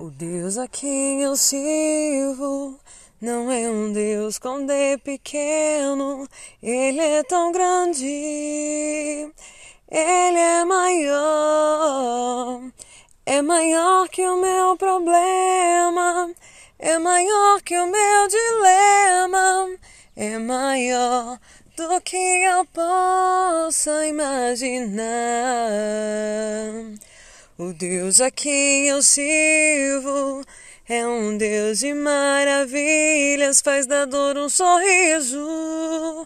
O Deus a quem eu sirvo não é um Deus com D pequeno, Ele é tão grande, Ele é maior, é maior que o meu problema, é maior que o meu dilema, é maior do que eu possa imaginar. O Deus a quem eu sirvo é um Deus de maravilhas, faz da dor um sorriso,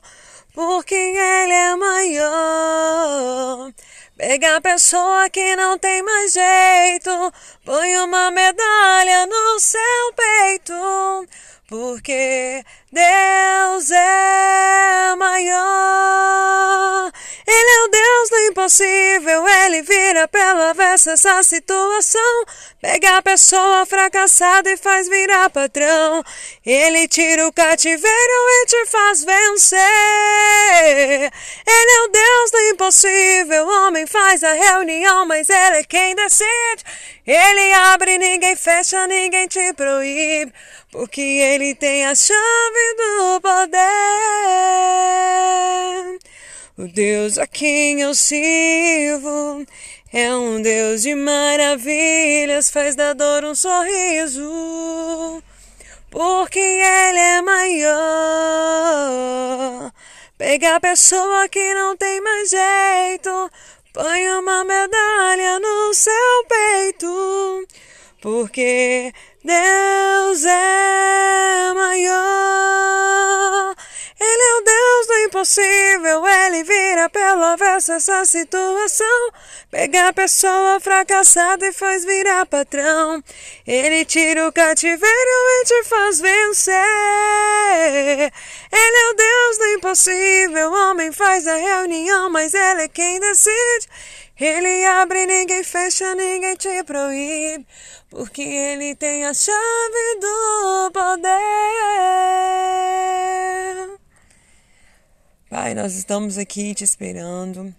porque Ele é maior. Pega a pessoa que não tem mais jeito, põe uma medalha no seu peito, porque Deus é maior. Ele é o Deus do impossível, ele vira pela avesso essa situação. Pega a pessoa fracassada e faz virar patrão. Ele tira o cativeiro e te faz vencer. Ele é o Deus do impossível, o homem faz a reunião, mas ele é quem decide. Ele abre, ninguém fecha, ninguém te proíbe, porque ele tem a chave do poder. O Deus a quem eu sirvo é um Deus de maravilhas, faz da dor um sorriso, porque Ele é maior. Pega a pessoa que não tem mais jeito, põe uma medalha no seu peito, porque Deus é impossível, ele vira pelo avesso essa situação. Pega a pessoa fracassada e faz virar patrão. Ele tira o cativeiro e te faz vencer. Ele é o Deus do impossível, homem faz a reunião, mas ele é quem decide. Ele abre, ninguém fecha, ninguém te proíbe, porque ele tem a chave do poder. Pai, nós estamos aqui te esperando.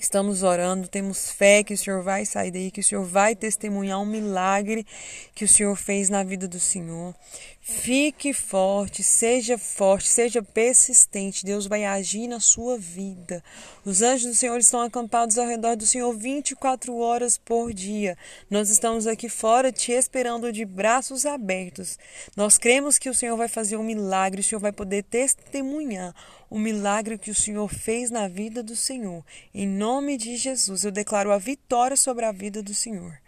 Estamos orando, temos fé que o Senhor vai sair daí, que o Senhor vai testemunhar um milagre que o Senhor fez na vida do Senhor. Fique forte, seja forte, seja persistente. Deus vai agir na sua vida. Os anjos do Senhor estão acampados ao redor do Senhor 24 horas por dia. Nós estamos aqui fora te esperando de braços abertos. Nós cremos que o Senhor vai fazer um milagre, o Senhor vai poder testemunhar o milagre que o Senhor fez na vida do Senhor. Em nome de Jesus, eu declaro a vitória sobre a vida do Senhor.